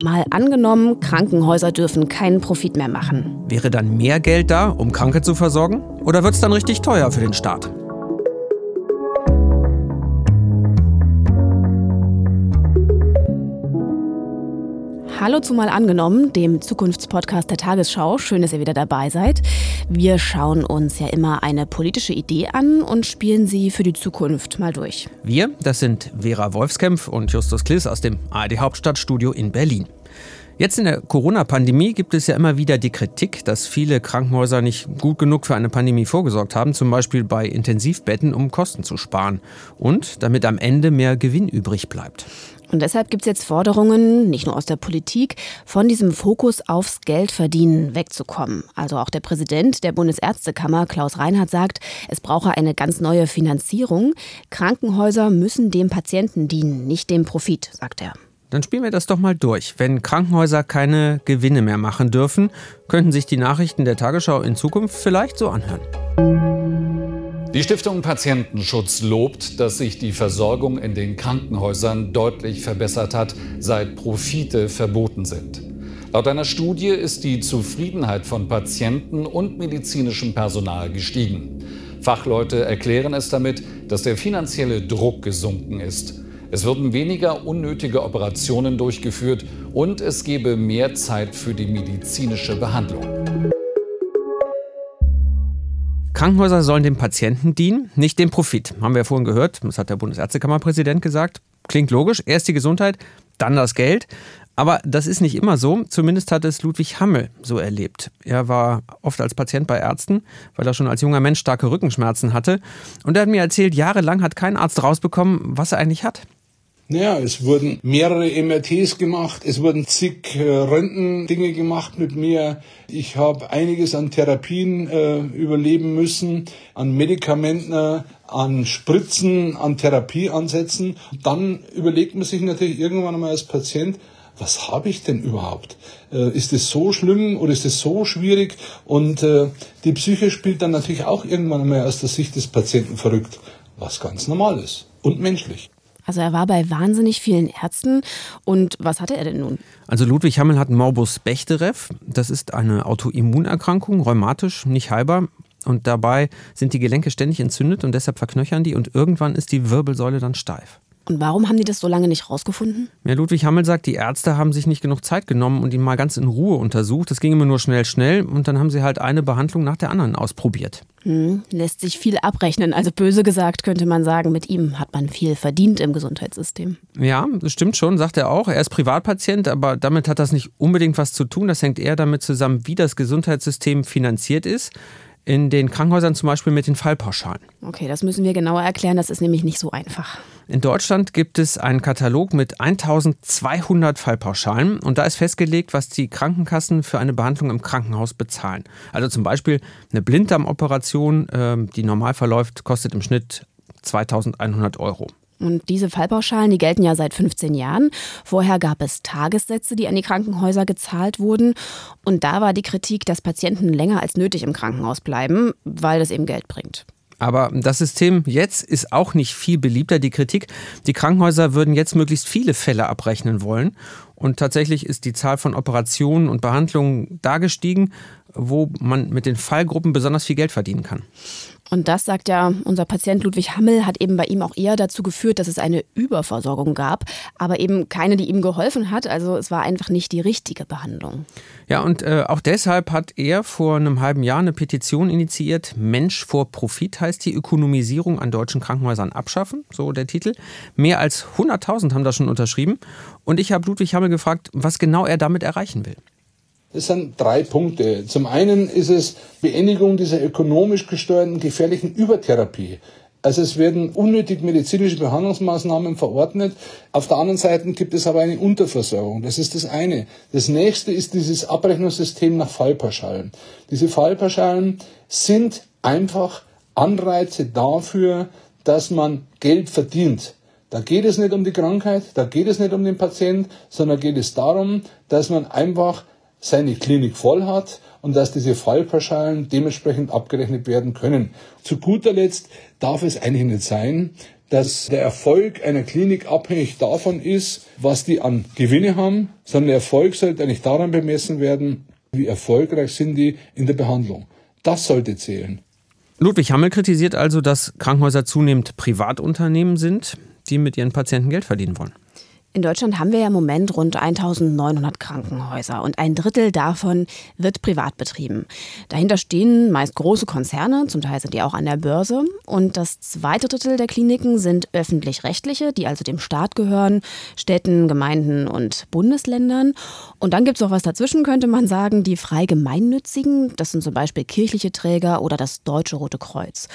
Mal angenommen, Krankenhäuser dürfen keinen Profit mehr machen. Wäre dann mehr Geld da, um Kranke zu versorgen? Oder wird es dann richtig teuer für den Staat? Hallo zu mal angenommen, dem Zukunftspodcast der Tagesschau. Schön, dass ihr wieder dabei seid. Wir schauen uns ja immer eine politische Idee an und spielen sie für die Zukunft mal durch. Wir, das sind Vera Wolfskämpf und Justus Kliss aus dem ARD Hauptstadtstudio in Berlin. Jetzt in der Corona-Pandemie gibt es ja immer wieder die Kritik, dass viele Krankenhäuser nicht gut genug für eine Pandemie vorgesorgt haben, zum Beispiel bei Intensivbetten, um Kosten zu sparen und damit am Ende mehr Gewinn übrig bleibt. Und deshalb gibt es jetzt Forderungen, nicht nur aus der Politik, von diesem Fokus aufs Geldverdienen wegzukommen. Also auch der Präsident der Bundesärztekammer, Klaus Reinhardt, sagt, es brauche eine ganz neue Finanzierung. Krankenhäuser müssen dem Patienten dienen, nicht dem Profit, sagt er. Dann spielen wir das doch mal durch. Wenn Krankenhäuser keine Gewinne mehr machen dürfen, könnten sich die Nachrichten der Tagesschau in Zukunft vielleicht so anhören. Die Stiftung Patientenschutz lobt, dass sich die Versorgung in den Krankenhäusern deutlich verbessert hat, seit Profite verboten sind. Laut einer Studie ist die Zufriedenheit von Patienten und medizinischem Personal gestiegen. Fachleute erklären es damit, dass der finanzielle Druck gesunken ist. Es würden weniger unnötige Operationen durchgeführt und es gebe mehr Zeit für die medizinische Behandlung. Krankenhäuser sollen dem Patienten dienen, nicht dem Profit. Haben wir ja vorhin gehört, das hat der Bundesärztekammerpräsident gesagt. Klingt logisch, erst die Gesundheit, dann das Geld. Aber das ist nicht immer so. Zumindest hat es Ludwig Hammel so erlebt. Er war oft als Patient bei Ärzten, weil er schon als junger Mensch starke Rückenschmerzen hatte. Und er hat mir erzählt, jahrelang hat kein Arzt rausbekommen, was er eigentlich hat. Naja, es wurden mehrere MRTs gemacht, es wurden zig äh, Röntgendinge gemacht mit mir. Ich habe einiges an Therapien äh, überleben müssen, an Medikamenten, an Spritzen, an Therapieansätzen. Dann überlegt man sich natürlich irgendwann einmal als Patient, was habe ich denn überhaupt? Äh, ist es so schlimm oder ist es so schwierig? Und äh, die Psyche spielt dann natürlich auch irgendwann einmal aus der Sicht des Patienten verrückt, was ganz normal ist und menschlich. Also er war bei wahnsinnig vielen Ärzten. Und was hatte er denn nun? Also Ludwig Hammel hat Morbus Bechterew. Das ist eine Autoimmunerkrankung, rheumatisch, nicht heilbar. Und dabei sind die Gelenke ständig entzündet und deshalb verknöchern die und irgendwann ist die Wirbelsäule dann steif. Und warum haben die das so lange nicht rausgefunden? Ja, Ludwig Hammel sagt, die Ärzte haben sich nicht genug Zeit genommen und ihn mal ganz in Ruhe untersucht. Das ging immer nur schnell, schnell und dann haben sie halt eine Behandlung nach der anderen ausprobiert. Hm, lässt sich viel abrechnen. Also böse gesagt könnte man sagen, mit ihm hat man viel verdient im Gesundheitssystem. Ja, das stimmt schon, sagt er auch. Er ist Privatpatient, aber damit hat das nicht unbedingt was zu tun. Das hängt eher damit zusammen, wie das Gesundheitssystem finanziert ist in den Krankenhäusern zum Beispiel mit den Fallpauschalen. Okay, das müssen wir genauer erklären, das ist nämlich nicht so einfach. In Deutschland gibt es einen Katalog mit 1200 Fallpauschalen und da ist festgelegt, was die Krankenkassen für eine Behandlung im Krankenhaus bezahlen. Also zum Beispiel eine Blinddarmoperation, ähm, die normal verläuft, kostet im Schnitt 2100 Euro. Und diese Fallpauschalen, die gelten ja seit 15 Jahren. Vorher gab es Tagessätze, die an die Krankenhäuser gezahlt wurden. Und da war die Kritik, dass Patienten länger als nötig im Krankenhaus bleiben, weil das eben Geld bringt. Aber das System jetzt ist auch nicht viel beliebter. Die Kritik, die Krankenhäuser würden jetzt möglichst viele Fälle abrechnen wollen. Und tatsächlich ist die Zahl von Operationen und Behandlungen da gestiegen, wo man mit den Fallgruppen besonders viel Geld verdienen kann. Und das, sagt ja unser Patient Ludwig Hammel, hat eben bei ihm auch eher dazu geführt, dass es eine Überversorgung gab, aber eben keine, die ihm geholfen hat. Also es war einfach nicht die richtige Behandlung. Ja, und äh, auch deshalb hat er vor einem halben Jahr eine Petition initiiert. Mensch vor Profit heißt die Ökonomisierung an deutschen Krankenhäusern abschaffen, so der Titel. Mehr als 100.000 haben das schon unterschrieben. Und ich habe Ludwig Hammel gefragt, was genau er damit erreichen will. Es sind drei Punkte. Zum einen ist es Beendigung dieser ökonomisch gesteuerten gefährlichen Übertherapie. Also es werden unnötig medizinische Behandlungsmaßnahmen verordnet. Auf der anderen Seite gibt es aber eine Unterversorgung. Das ist das eine. Das nächste ist dieses Abrechnungssystem nach Fallpauschalen. Diese Fallpauschalen sind einfach Anreize dafür, dass man Geld verdient. Da geht es nicht um die Krankheit, da geht es nicht um den Patient, sondern geht es darum, dass man einfach seine Klinik voll hat und dass diese Fallpauschalen dementsprechend abgerechnet werden können. Zu guter Letzt darf es eigentlich nicht sein, dass der Erfolg einer Klinik abhängig davon ist, was die an Gewinne haben, sondern der Erfolg sollte eigentlich daran bemessen werden, wie erfolgreich sind die in der Behandlung. Das sollte zählen. Ludwig Hammel kritisiert also, dass Krankenhäuser zunehmend Privatunternehmen sind, die mit ihren Patienten Geld verdienen wollen. In Deutschland haben wir ja im Moment rund 1900 Krankenhäuser und ein Drittel davon wird privat betrieben. Dahinter stehen meist große Konzerne, zum Teil sind die auch an der Börse. Und das zweite Drittel der Kliniken sind öffentlich-rechtliche, die also dem Staat gehören, Städten, Gemeinden und Bundesländern. Und dann gibt es auch was dazwischen, könnte man sagen, die frei gemeinnützigen. Das sind zum Beispiel kirchliche Träger oder das Deutsche Rote Kreuz.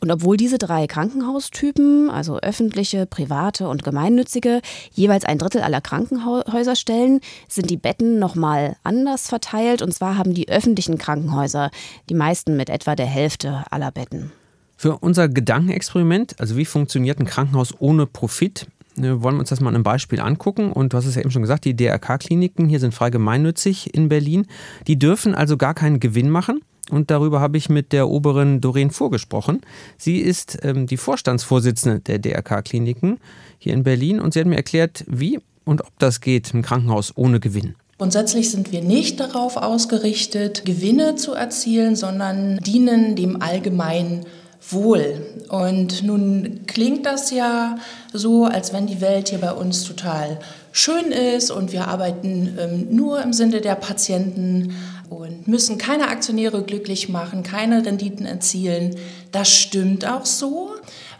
Und obwohl diese drei Krankenhaustypen, also öffentliche, private und gemeinnützige, jeweils als ein Drittel aller Krankenhäuser stellen, sind die Betten nochmal anders verteilt. Und zwar haben die öffentlichen Krankenhäuser die meisten mit etwa der Hälfte aller Betten. Für unser Gedankenexperiment, also wie funktioniert ein Krankenhaus ohne Profit, äh, wollen wir uns das mal an einem Beispiel angucken. Und du hast es ja eben schon gesagt, die DRK-Kliniken hier sind frei gemeinnützig in Berlin. Die dürfen also gar keinen Gewinn machen. Und darüber habe ich mit der Oberin Doreen vorgesprochen. Sie ist ähm, die Vorstandsvorsitzende der DRK-Kliniken hier in Berlin und sie hat mir erklärt, wie und ob das geht im Krankenhaus ohne Gewinn. Grundsätzlich sind wir nicht darauf ausgerichtet, Gewinne zu erzielen, sondern dienen dem allgemeinen Wohl. Und nun klingt das ja so, als wenn die Welt hier bei uns total schön ist und wir arbeiten ähm, nur im Sinne der Patienten und müssen keine Aktionäre glücklich machen, keine Renditen erzielen. Das stimmt auch so.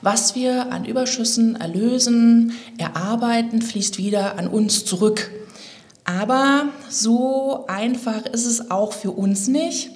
Was wir an Überschüssen erlösen, erarbeiten, fließt wieder an uns zurück. Aber so einfach ist es auch für uns nicht,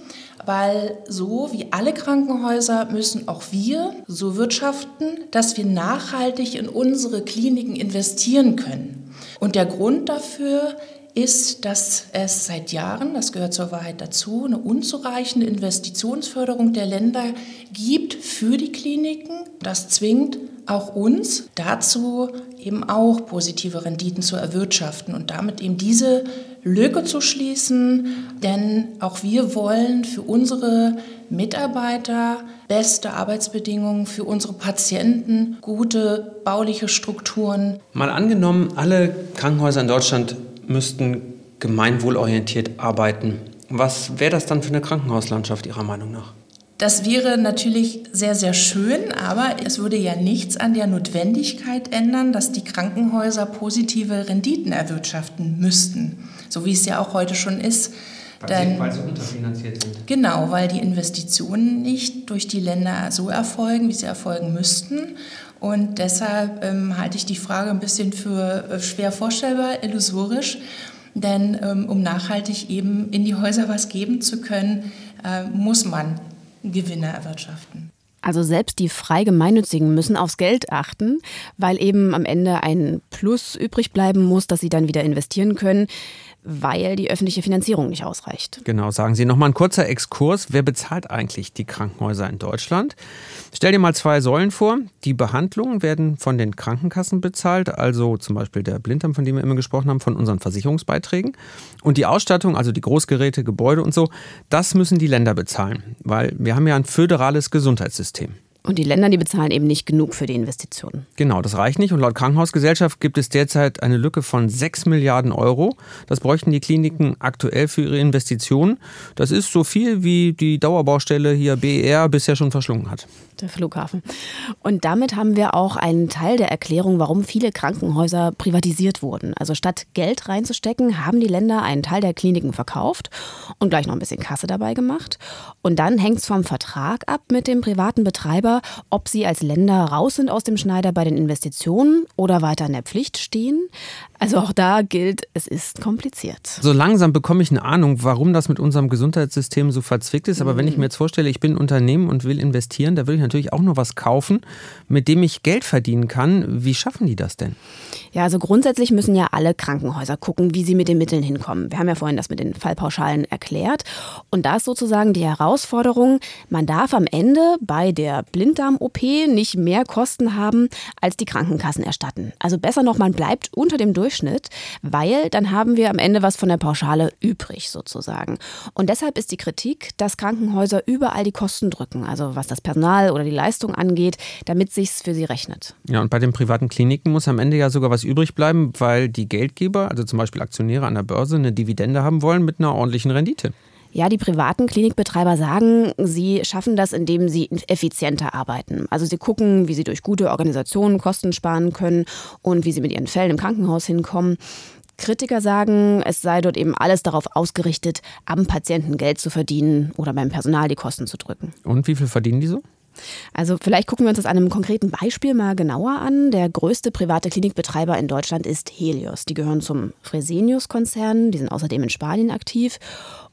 weil so wie alle Krankenhäuser müssen auch wir so wirtschaften, dass wir nachhaltig in unsere Kliniken investieren können. Und der Grund dafür ist, dass es seit Jahren, das gehört zur Wahrheit dazu, eine unzureichende Investitionsförderung der Länder gibt für die Kliniken. Das zwingt auch uns dazu, eben auch positive Renditen zu erwirtschaften und damit eben diese Lücke zu schließen. Denn auch wir wollen für unsere Mitarbeiter beste Arbeitsbedingungen, für unsere Patienten gute bauliche Strukturen. Mal angenommen, alle Krankenhäuser in Deutschland müssten gemeinwohlorientiert arbeiten. Was wäre das dann für eine Krankenhauslandschaft Ihrer Meinung nach? Das wäre natürlich sehr, sehr schön, aber es würde ja nichts an der Notwendigkeit ändern, dass die Krankenhäuser positive Renditen erwirtschaften müssten, so wie es ja auch heute schon ist. Denn, weil sie unterfinanziert sind. Genau, weil die Investitionen nicht durch die Länder so erfolgen, wie sie erfolgen müssten. Und deshalb ähm, halte ich die Frage ein bisschen für äh, schwer vorstellbar, illusorisch. Denn ähm, um nachhaltig eben in die Häuser was geben zu können, äh, muss man Gewinne erwirtschaften. Also selbst die frei gemeinnützigen müssen aufs Geld achten, weil eben am Ende ein Plus übrig bleiben muss, das sie dann wieder investieren können weil die öffentliche Finanzierung nicht ausreicht. Genau, sagen Sie nochmal ein kurzer Exkurs. Wer bezahlt eigentlich die Krankenhäuser in Deutschland? Stell dir mal zwei Säulen vor. Die Behandlungen werden von den Krankenkassen bezahlt, also zum Beispiel der Blinddarm, von dem wir immer gesprochen haben, von unseren Versicherungsbeiträgen. Und die Ausstattung, also die Großgeräte, Gebäude und so, das müssen die Länder bezahlen, weil wir haben ja ein föderales Gesundheitssystem. Und die Länder, die bezahlen eben nicht genug für die Investitionen. Genau, das reicht nicht. Und laut Krankenhausgesellschaft gibt es derzeit eine Lücke von 6 Milliarden Euro. Das bräuchten die Kliniken aktuell für ihre Investitionen. Das ist so viel, wie die Dauerbaustelle hier BER bisher schon verschlungen hat. Der Flughafen. Und damit haben wir auch einen Teil der Erklärung, warum viele Krankenhäuser privatisiert wurden. Also statt Geld reinzustecken, haben die Länder einen Teil der Kliniken verkauft und gleich noch ein bisschen Kasse dabei gemacht. Und dann hängt es vom Vertrag ab mit dem privaten Betreiber darüber, ob sie als Länder raus sind aus dem Schneider bei den Investitionen oder weiter in der Pflicht stehen. Also auch da gilt, es ist kompliziert. So langsam bekomme ich eine Ahnung, warum das mit unserem Gesundheitssystem so verzwickt ist. Aber mhm. wenn ich mir jetzt vorstelle, ich bin ein Unternehmen und will investieren, da will ich natürlich auch nur was kaufen, mit dem ich Geld verdienen kann. Wie schaffen die das denn? Ja, also grundsätzlich müssen ja alle Krankenhäuser gucken, wie sie mit den Mitteln hinkommen. Wir haben ja vorhin das mit den Fallpauschalen erklärt. Und da ist sozusagen die Herausforderung, man darf am Ende bei der Blinddarm-OP nicht mehr Kosten haben, als die Krankenkassen erstatten. Also besser noch, man bleibt unter dem Durchschnitt Durchschnitt, weil dann haben wir am Ende was von der Pauschale übrig sozusagen. Und deshalb ist die Kritik, dass Krankenhäuser überall die Kosten drücken, also was das Personal oder die Leistung angeht, damit sich's für sie rechnet. Ja, und bei den privaten Kliniken muss am Ende ja sogar was übrig bleiben, weil die Geldgeber, also zum Beispiel Aktionäre an der Börse, eine Dividende haben wollen mit einer ordentlichen Rendite. Ja, die privaten Klinikbetreiber sagen, sie schaffen das, indem sie effizienter arbeiten. Also sie gucken, wie sie durch gute Organisationen Kosten sparen können und wie sie mit ihren Fällen im Krankenhaus hinkommen. Kritiker sagen, es sei dort eben alles darauf ausgerichtet, am Patienten Geld zu verdienen oder beim Personal die Kosten zu drücken. Und wie viel verdienen die so? Also vielleicht gucken wir uns das an einem konkreten Beispiel mal genauer an. Der größte private Klinikbetreiber in Deutschland ist Helios. Die gehören zum Fresenius-Konzern, die sind außerdem in Spanien aktiv.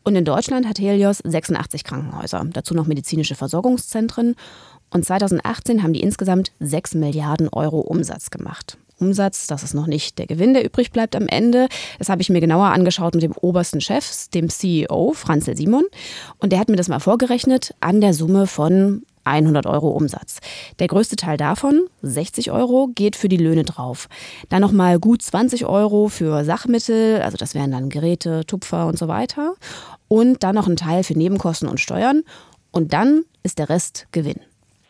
Und in Deutschland hat Helios 86 Krankenhäuser, dazu noch medizinische Versorgungszentren. Und 2018 haben die insgesamt 6 Milliarden Euro Umsatz gemacht. Umsatz, das ist noch nicht der Gewinn, der übrig bleibt am Ende. Das habe ich mir genauer angeschaut mit dem obersten Chef, dem CEO, Franzl Simon. Und der hat mir das mal vorgerechnet an der Summe von 100 Euro Umsatz. Der größte Teil davon, 60 Euro, geht für die Löhne drauf. Dann nochmal gut 20 Euro für Sachmittel, also das wären dann Geräte, Tupfer und so weiter. Und dann noch ein Teil für Nebenkosten und Steuern. Und dann ist der Rest Gewinn.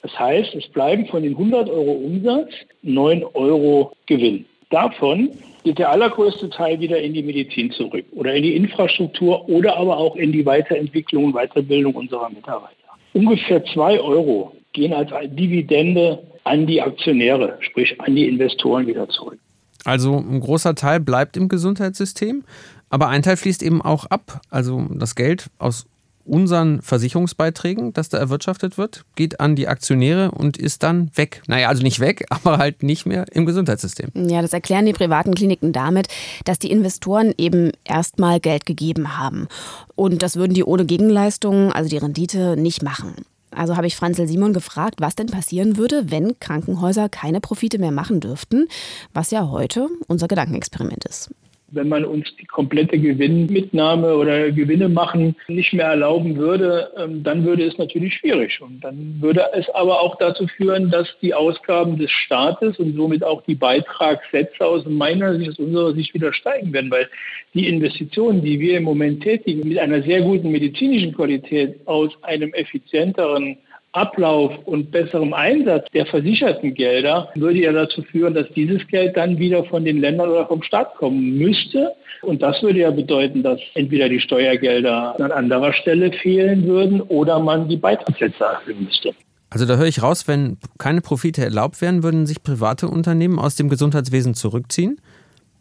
Das heißt, es bleiben von den 100 Euro Umsatz 9 Euro Gewinn. Davon geht der allergrößte Teil wieder in die Medizin zurück oder in die Infrastruktur oder aber auch in die Weiterentwicklung und Weiterbildung unserer Mitarbeiter. Ungefähr zwei Euro gehen als Dividende an die Aktionäre, sprich an die Investoren wieder zurück. Also ein großer Teil bleibt im Gesundheitssystem, aber ein Teil fließt eben auch ab. Also das Geld aus unseren Versicherungsbeiträgen, das da erwirtschaftet wird, geht an die Aktionäre und ist dann weg. Naja, also nicht weg, aber halt nicht mehr im Gesundheitssystem. Ja, das erklären die privaten Kliniken damit, dass die Investoren eben erstmal Geld gegeben haben. Und das würden die ohne Gegenleistung, also die Rendite, nicht machen. Also habe ich Franzl Simon gefragt, was denn passieren würde, wenn Krankenhäuser keine Profite mehr machen dürften, was ja heute unser Gedankenexperiment ist wenn man uns die komplette Gewinnmitnahme oder Gewinne machen nicht mehr erlauben würde, ähm, dann würde es natürlich schwierig. Und dann würde es aber auch dazu führen, dass die Ausgaben des Staates und somit auch die Beitragssätze aus meiner Sicht, aus unserer Sicht wieder steigen werden, weil die Investitionen, die wir im Moment tätigen, mit einer sehr guten medizinischen Qualität aus einem effizienteren Ablauf und besserem Einsatz der versicherten Gelder würde ja dazu führen, dass dieses Geld dann wieder von den Ländern oder vom Staat kommen müsste. Und das würde ja bedeuten, dass entweder die Steuergelder an anderer Stelle fehlen würden oder man die Beitragssätze erhöhen müsste. Also da höre ich raus, wenn keine Profite erlaubt werden, würden sich private Unternehmen aus dem Gesundheitswesen zurückziehen?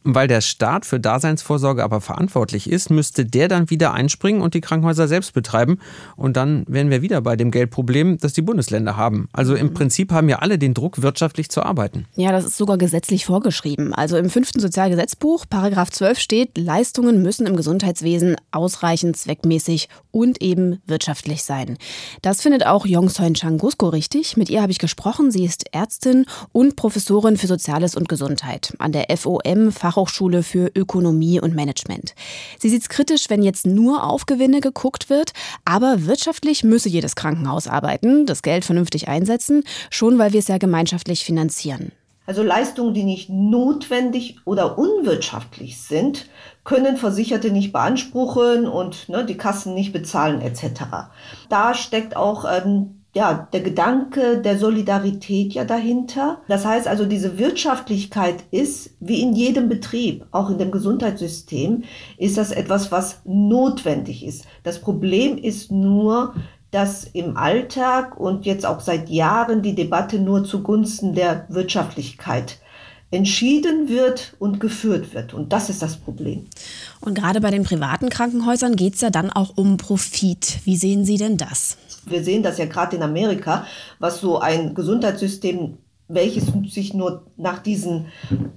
Weil der Staat für Daseinsvorsorge aber verantwortlich ist, müsste der dann wieder einspringen und die Krankenhäuser selbst betreiben. Und dann wären wir wieder bei dem Geldproblem, das die Bundesländer haben. Also im Prinzip haben ja alle den Druck, wirtschaftlich zu arbeiten. Ja, das ist sogar gesetzlich vorgeschrieben. Also im fünften Sozialgesetzbuch, Paragraph 12 steht, Leistungen müssen im Gesundheitswesen ausreichend, zweckmäßig und eben wirtschaftlich sein. Das findet auch Yong Soin Changusko richtig. Mit ihr habe ich gesprochen. Sie ist Ärztin und Professorin für Soziales und Gesundheit an der FOM Fachhochschule für Ökonomie und Management. Sie sieht es kritisch, wenn jetzt nur auf Gewinne geguckt wird, aber wirtschaftlich müsse jedes Krankenhaus arbeiten, das Geld vernünftig einsetzen, schon weil wir es ja gemeinschaftlich finanzieren. Also Leistungen, die nicht notwendig oder unwirtschaftlich sind, können Versicherte nicht beanspruchen und ne, die Kassen nicht bezahlen etc. Da steckt auch ähm, ja, der Gedanke der Solidarität ja dahinter. Das heißt also, diese Wirtschaftlichkeit ist, wie in jedem Betrieb, auch in dem Gesundheitssystem, ist das etwas, was notwendig ist. Das Problem ist nur, dass im Alltag und jetzt auch seit Jahren die Debatte nur zugunsten der Wirtschaftlichkeit entschieden wird und geführt wird. Und das ist das Problem. Und gerade bei den privaten Krankenhäusern geht es ja dann auch um Profit. Wie sehen Sie denn das? Wir sehen das ja gerade in Amerika, was so ein Gesundheitssystem welches sich nur nach diesen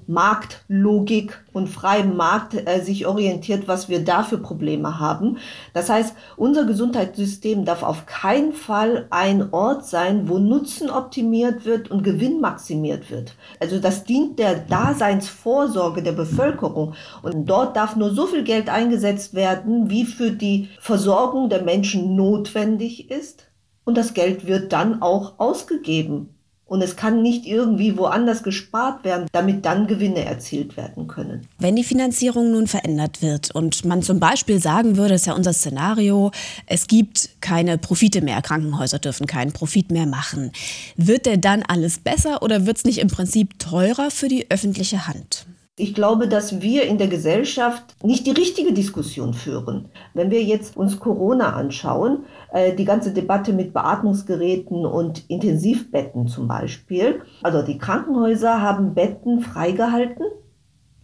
Marktlogik und freiem Markt äh, sich orientiert, was wir da für Probleme haben. Das heißt, unser Gesundheitssystem darf auf keinen Fall ein Ort sein, wo Nutzen optimiert wird und Gewinn maximiert wird. Also das dient der Daseinsvorsorge der Bevölkerung und dort darf nur so viel Geld eingesetzt werden, wie für die Versorgung der Menschen notwendig ist und das Geld wird dann auch ausgegeben Und es kann nicht irgendwie woanders gespart werden, damit dann Gewinne erzielt werden können. Wenn die Finanzierung nun verändert wird und man zum Beispiel sagen würde, das ist ja unser Szenario, es gibt keine Profite mehr, Krankenhäuser dürfen keinen Profit mehr machen, wird denn dann alles besser oder wird es nicht im Prinzip teurer für die öffentliche Hand? Ich glaube, dass wir in der Gesellschaft nicht die richtige Diskussion führen. Wenn wir jetzt uns Corona anschauen, äh, die ganze Debatte mit Beatmungsgeräten und Intensivbetten zum Beispiel, also die Krankenhäuser haben Betten freigehalten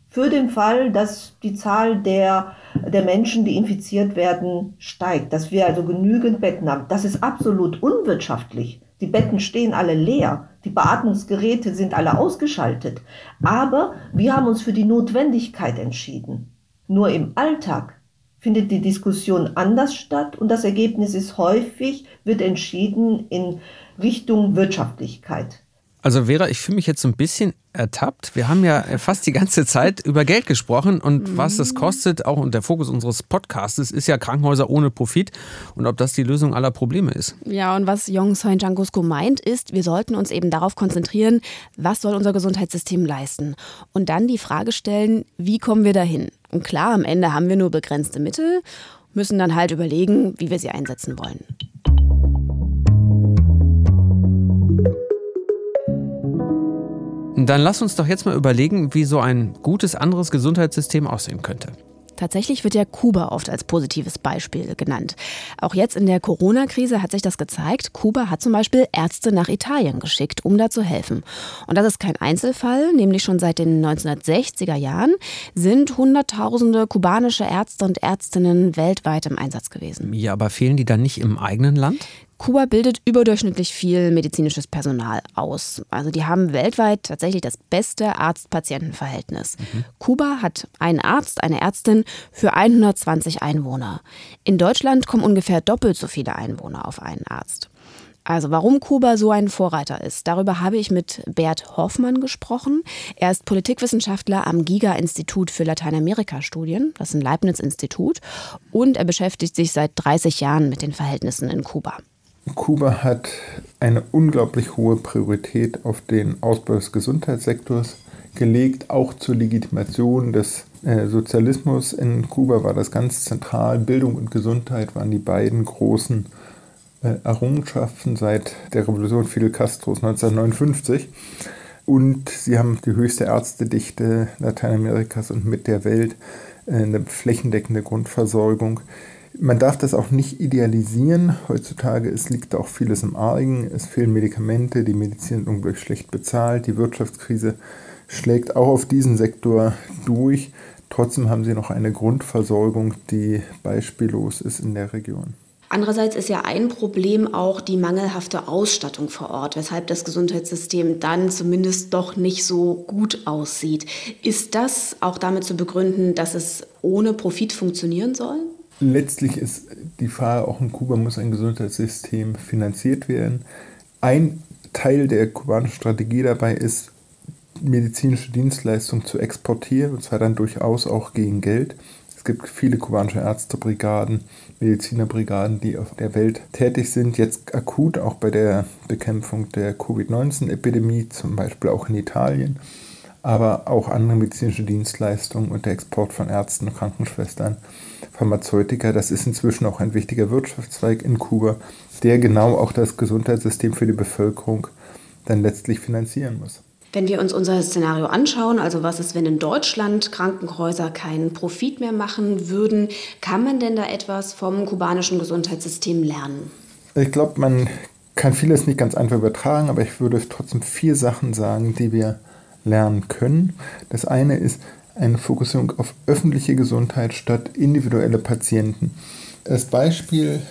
für den Fall, dass die Zahl der, der Menschen, die infiziert werden, steigt, dass wir also genügend Betten haben. Das ist absolut unwirtschaftlich. Die Betten stehen alle leer, die Beatmungsgeräte sind alle ausgeschaltet. Aber wir haben uns für die Notwendigkeit entschieden. Nur im Alltag findet die Diskussion anders statt und das Ergebnis ist häufig, wird entschieden in Richtung Wirtschaftlichkeit. Also Vera, ich fühle mich jetzt so ein bisschen ertappt. Wir haben ja fast die ganze Zeit über Geld gesprochen und mhm. was das kostet, auch und der Fokus unseres Podcasts ist ja Krankenhäuser ohne Profit und ob das die Lösung aller Probleme ist. Ja, und was Jong Soin Jangusko meint, ist, wir sollten uns eben darauf konzentrieren, was soll unser Gesundheitssystem leisten und dann die Frage stellen, wie kommen wir dahin? Und klar, am Ende haben wir nur begrenzte Mittel, müssen dann halt überlegen, wie wir sie einsetzen wollen. Dann lass uns doch jetzt mal überlegen, wie so ein gutes anderes Gesundheitssystem aussehen könnte. Tatsächlich wird ja Kuba oft als positives Beispiel genannt. Auch jetzt in der Corona-Krise hat sich das gezeigt. Kuba hat zum Beispiel Ärzte nach Italien geschickt, um da zu helfen. Und das ist kein Einzelfall, nämlich schon seit den 1960er Jahren sind Hunderttausende kubanische Ärzte und Ärztinnen weltweit im Einsatz gewesen. Ja, aber fehlen die dann nicht im eigenen Land? Kuba bildet überdurchschnittlich viel medizinisches Personal aus. Also die haben weltweit tatsächlich das beste Arzt-Patienten-Verhältnis. Mhm. Kuba hat einen Arzt, eine Ärztin für 120 Einwohner. In Deutschland kommen ungefähr doppelt so viele Einwohner auf einen Arzt. Also warum Kuba so ein Vorreiter ist, darüber habe ich mit Bert Hoffmann gesprochen. Er ist Politikwissenschaftler am Giga-Institut für Lateinamerika-Studien, das ist ein Leibniz-Institut, und er beschäftigt sich seit 30 Jahren mit den Verhältnissen in Kuba. Kuba hat eine unglaublich hohe Priorität auf den Ausbau des Gesundheitssektors gelegt. Auch zur Legitimation des äh, Sozialismus in Kuba war das ganz zentral. Bildung und Gesundheit waren die beiden großen äh, Errungenschaften seit der Revolution Fidel Castros 1959. Und sie haben die höchste Ärztedichte Lateinamerikas und mit der Welt, äh, eine flächendeckende Grundversorgung. Man darf das auch nicht idealisieren. Heutzutage es liegt auch vieles im Argen. Es fehlen Medikamente, die Medizin ist unglaublich schlecht bezahlt. Die Wirtschaftskrise schlägt auch auf diesen Sektor durch. Trotzdem haben sie noch eine Grundversorgung, die beispiellos ist in der Region. Andererseits ist ja ein Problem auch die mangelhafte Ausstattung vor Ort, weshalb das Gesundheitssystem dann zumindest doch nicht so gut aussieht. Ist das auch damit zu begründen, dass es ohne Profit funktionieren soll? Letztlich ist die Frage, auch in Kuba muss ein Gesundheitssystem finanziert werden. Ein Teil der kubanischen Strategie dabei ist, medizinische Dienstleistungen zu exportieren, und zwar dann durchaus auch gegen Geld. Es gibt viele kubanische Ärztebrigaden, Medizinerbrigaden, die auf der Welt tätig sind, jetzt akut auch bei der Bekämpfung der Covid-19-Epidemie, zum Beispiel auch in Italien, aber auch andere medizinische Dienstleistungen und der Export von Ärzten und Krankenschwestern Pharmazeutika, das ist inzwischen auch ein wichtiger Wirtschaftszweig in Kuba, der genau auch das Gesundheitssystem für die Bevölkerung dann letztlich finanzieren muss. Wenn wir uns unser Szenario anschauen, also was ist, wenn in Deutschland Krankenhäuser keinen Profit mehr machen würden, kann man denn da etwas vom kubanischen Gesundheitssystem lernen? Ich glaube, man kann vieles nicht ganz einfach übertragen, aber ich würde trotzdem vier Sachen sagen, die wir lernen können. Das eine ist, eine Fokussierung auf öffentliche Gesundheit statt individuelle Patienten. Das Beispiel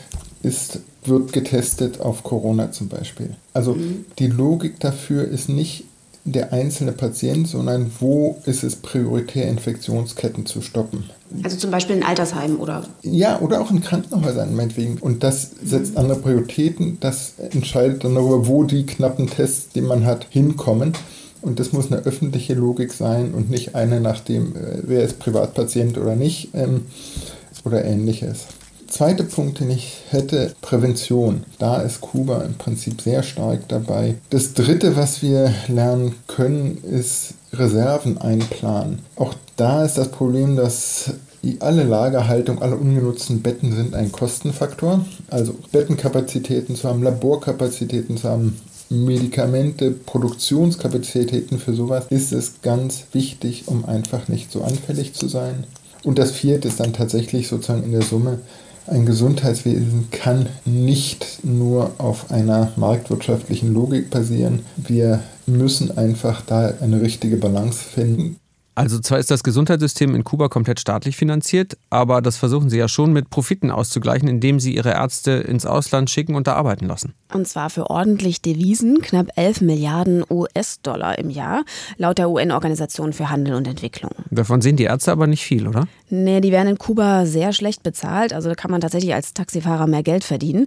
ist, wird getestet auf Corona zum Beispiel. Also mhm. die Logik dafür ist nicht der einzelne Patient, sondern wo ist es prioritär, Infektionsketten zu stoppen. Also zum Beispiel in Altersheimen oder? Ja, oder auch in Krankenhäusern meinetwegen. Und das setzt mhm. andere Prioritäten. Das entscheidet dann darüber, wo die knappen Tests, die man hat, hinkommen. Und das muss eine öffentliche Logik sein und nicht eine nach dem, äh, wer ist Privatpatient oder nicht ähm, oder ähnliches. zweite Punkt, den ich hätte, Prävention. Da ist Kuba im Prinzip sehr stark dabei. Das dritte, was wir lernen können, ist Reserven einplanen. Auch da ist das Problem, dass alle Lagerhaltung, alle ungenutzten Betten sind ein Kostenfaktor. Also Bettenkapazitäten zu haben, Laborkapazitäten zu haben, Medikamente, Produktionskapazitäten für sowas ist es ganz wichtig, um einfach nicht so anfällig zu sein. Und das vierte ist dann tatsächlich sozusagen in der Summe, ein Gesundheitswesen kann nicht nur auf einer marktwirtschaftlichen Logik basieren. Wir müssen einfach da eine richtige Balance finden. Also zwar ist das Gesundheitssystem in Kuba komplett staatlich finanziert, aber das versuchen sie ja schon mit Profiten auszugleichen, indem sie ihre Ärzte ins Ausland schicken und da arbeiten lassen. Und zwar für ordentlich Devisen, knapp 11 Milliarden US-Dollar im Jahr, laut der UN-Organisation für Handel und Entwicklung. Davon sehen die Ärzte aber nicht viel, oder? Nee, die werden in Kuba sehr schlecht bezahlt, also da kann man tatsächlich als Taxifahrer mehr Geld verdienen.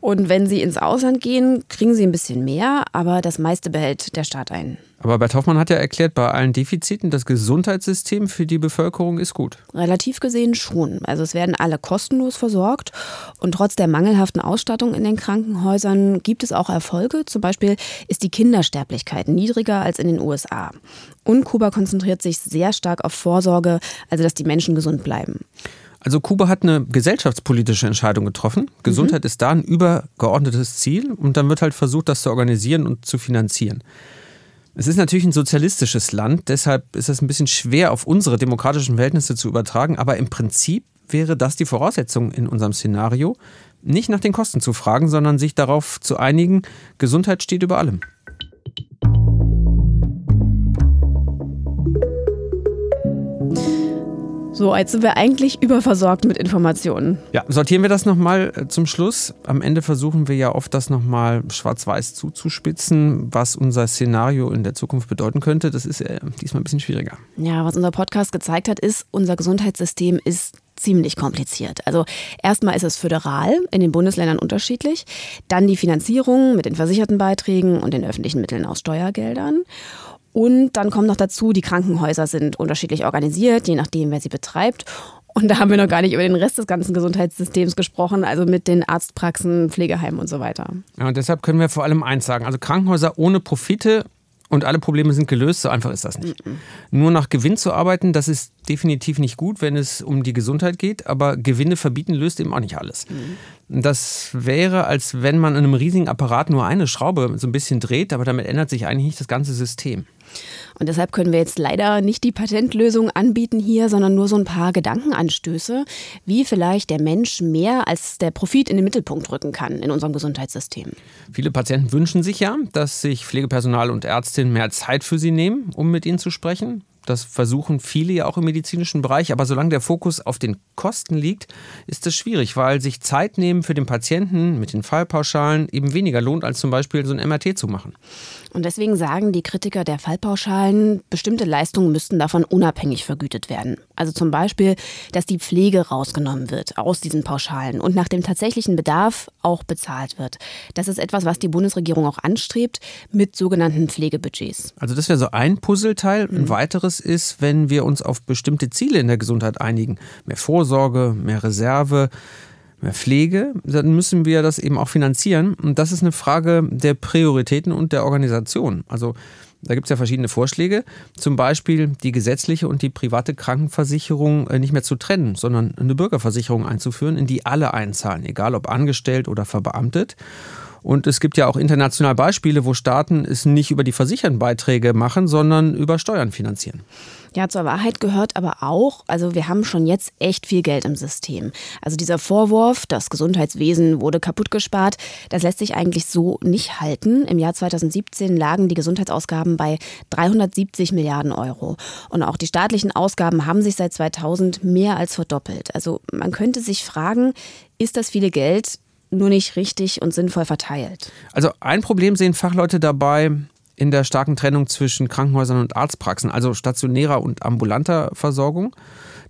Und wenn sie ins Ausland gehen, kriegen sie ein bisschen mehr, aber das meiste behält der Staat ein. Aber Bert Hoffmann hat ja erklärt, bei allen Defiziten, das Gesundheitssystem für die Bevölkerung ist gut. Relativ gesehen schon. Also es werden alle kostenlos versorgt und trotz der mangelhaften Ausstattung in den Krankenhäusern gibt es auch Erfolge. Zum Beispiel ist die Kindersterblichkeit niedriger als in den USA. Und Kuba konzentriert sich sehr stark auf Vorsorge, also dass die Menschen gesund bleiben. Also Kuba hat eine gesellschaftspolitische Entscheidung getroffen. Gesundheit mhm. ist da ein übergeordnetes Ziel und dann wird halt versucht, das zu organisieren und zu finanzieren. Es ist natürlich ein sozialistisches Land, deshalb ist es ein bisschen schwer auf unsere demokratischen Verhältnisse zu übertragen, aber im Prinzip wäre das die Voraussetzung in unserem Szenario, nicht nach den Kosten zu fragen, sondern sich darauf zu einigen, Gesundheit steht über allem. So, jetzt sind wir eigentlich überversorgt mit Informationen. Ja, sortieren wir das nochmal äh, zum Schluss. Am Ende versuchen wir ja oft, das nochmal schwarz-weiß zuzuspitzen, was unser Szenario in der Zukunft bedeuten könnte. Das ist äh, diesmal ein bisschen schwieriger. Ja, was unser Podcast gezeigt hat, ist, unser Gesundheitssystem ist ziemlich kompliziert. Also erstmal ist es föderal, in den Bundesländern unterschiedlich, dann die Finanzierung mit den versicherten Beiträgen und den öffentlichen Mitteln aus Steuergeldern. Und dann kommt noch dazu, die Krankenhäuser sind unterschiedlich organisiert, je nachdem, wer sie betreibt. Und da haben wir noch gar nicht über den Rest des ganzen Gesundheitssystems gesprochen, also mit den Arztpraxen, Pflegeheimen und so weiter. Ja, und deshalb können wir vor allem eins sagen. Also Krankenhäuser ohne Profite und alle Probleme sind gelöst, so einfach ist das nicht. Mhm. Nur nach Gewinn zu arbeiten, das ist definitiv nicht gut, wenn es um die Gesundheit geht, aber Gewinne verbieten löst eben auch nicht alles. Mhm. Das wäre, als wenn man in einem riesigen Apparat nur eine Schraube so ein bisschen dreht, aber damit ändert sich eigentlich nicht das ganze System. Und deshalb können wir jetzt leider nicht die Patentlösung anbieten hier, sondern nur so ein paar Gedankenanstöße, wie vielleicht der Mensch mehr als der Profit in den Mittelpunkt rücken kann in unserem Gesundheitssystem. Viele Patienten wünschen sich ja, dass sich Pflegepersonal und Ärztinnen mehr Zeit für sie nehmen, um mit ihnen zu sprechen. Das versuchen viele ja auch im medizinischen Bereich. Aber solange der Fokus auf den Kosten liegt, ist es schwierig, weil sich Zeit nehmen für den Patienten mit den Fallpauschalen eben weniger lohnt, als zum Beispiel so ein MRT zu machen. Und deswegen sagen die Kritiker der Fallpauschalen, bestimmte Leistungen müssten davon unabhängig vergütet werden. Also zum Beispiel, dass die Pflege rausgenommen wird aus diesen Pauschalen und nach dem tatsächlichen Bedarf auch bezahlt wird. Das ist etwas, was die Bundesregierung auch anstrebt mit sogenannten Pflegebudgets. Also das wäre so ein Puzzleteil. Ein mhm. weiteres ist, wenn wir uns auf bestimmte Ziele in der Gesundheit einigen. Mehr Vorsorge, mehr Reserve mehr Pflege, dann müssen wir das eben auch finanzieren. Und das ist eine Frage der Prioritäten und der Organisation. Also da gibt es ja verschiedene Vorschläge. Zum Beispiel die gesetzliche und die private Krankenversicherung äh, nicht mehr zu trennen, sondern eine Bürgerversicherung einzuführen, in die alle einzahlen, egal ob angestellt oder verbeamtet. Und es gibt ja auch international Beispiele, wo Staaten es nicht über die versicherten Beiträge machen, sondern über Steuern finanzieren. Ja, zur Wahrheit gehört aber auch, also wir haben schon jetzt echt viel Geld im System. Also dieser Vorwurf, das Gesundheitswesen wurde kaputt gespart, das lässt sich eigentlich so nicht halten. Im Jahr 2017 lagen die Gesundheitsausgaben bei 370 Milliarden Euro. Und auch die staatlichen Ausgaben haben sich seit 2000 mehr als verdoppelt. Also man könnte sich fragen, ist das viele Geld nur nicht richtig und sinnvoll verteilt? Also ein Problem sehen Fachleute dabei, in der starken Trennung zwischen Krankenhäusern und Arztpraxen, also stationärer und ambulanter Versorgung.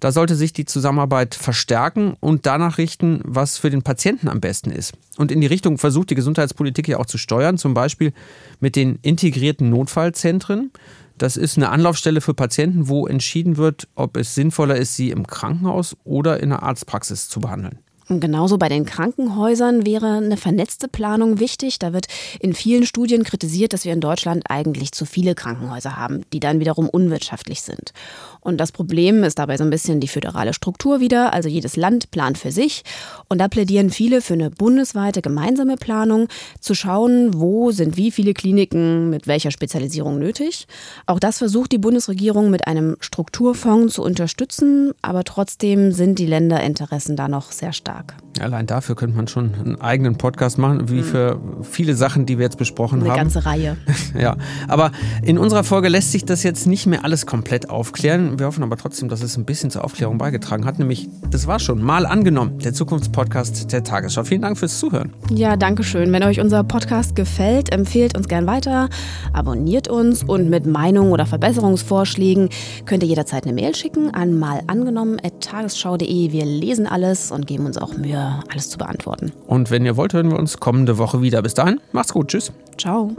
Da sollte sich die Zusammenarbeit verstärken und danach richten, was für den Patienten am besten ist. Und in die Richtung versucht die Gesundheitspolitik ja auch zu steuern, zum Beispiel mit den integrierten Notfallzentren. Das ist eine Anlaufstelle für Patienten, wo entschieden wird, ob es sinnvoller ist, sie im Krankenhaus oder in der Arztpraxis zu behandeln. Genauso bei den Krankenhäusern wäre eine vernetzte Planung wichtig. Da wird in vielen Studien kritisiert, dass wir in Deutschland eigentlich zu viele Krankenhäuser haben, die dann wiederum unwirtschaftlich sind. Und das Problem ist dabei so ein bisschen die föderale Struktur wieder. Also jedes Land plant für sich. Und da plädieren viele für eine bundesweite gemeinsame Planung, zu schauen, wo sind wie viele Kliniken mit welcher Spezialisierung nötig. Auch das versucht die Bundesregierung mit einem Strukturfonds zu unterstützen. Aber trotzdem sind die Länderinteressen da noch sehr stark. Allein dafür könnte man schon einen eigenen Podcast machen, wie hm. für viele Sachen, die wir jetzt besprochen Eine haben. Eine ganze Reihe. ja, aber in unserer Folge lässt sich das jetzt nicht mehr alles komplett aufklären. Wir hoffen aber trotzdem, dass es ein bisschen zur Aufklärung beigetragen hat. Nämlich, das war schon mal angenommen, der Zukunftspodcast der Tagesschau. Vielen Dank fürs Zuhören. Ja, danke schön. Wenn euch unser Podcast gefällt, empfehlt uns gern weiter, abonniert uns und mit Meinungen oder Verbesserungsvorschlägen könnt ihr jederzeit eine Mail schicken an malangenommen.tagesschau.de. Wir lesen alles und geben uns auch Mühe, alles zu beantworten. Und wenn ihr wollt, hören wir uns kommende Woche wieder. Bis dahin, macht's gut. Tschüss. Ciao.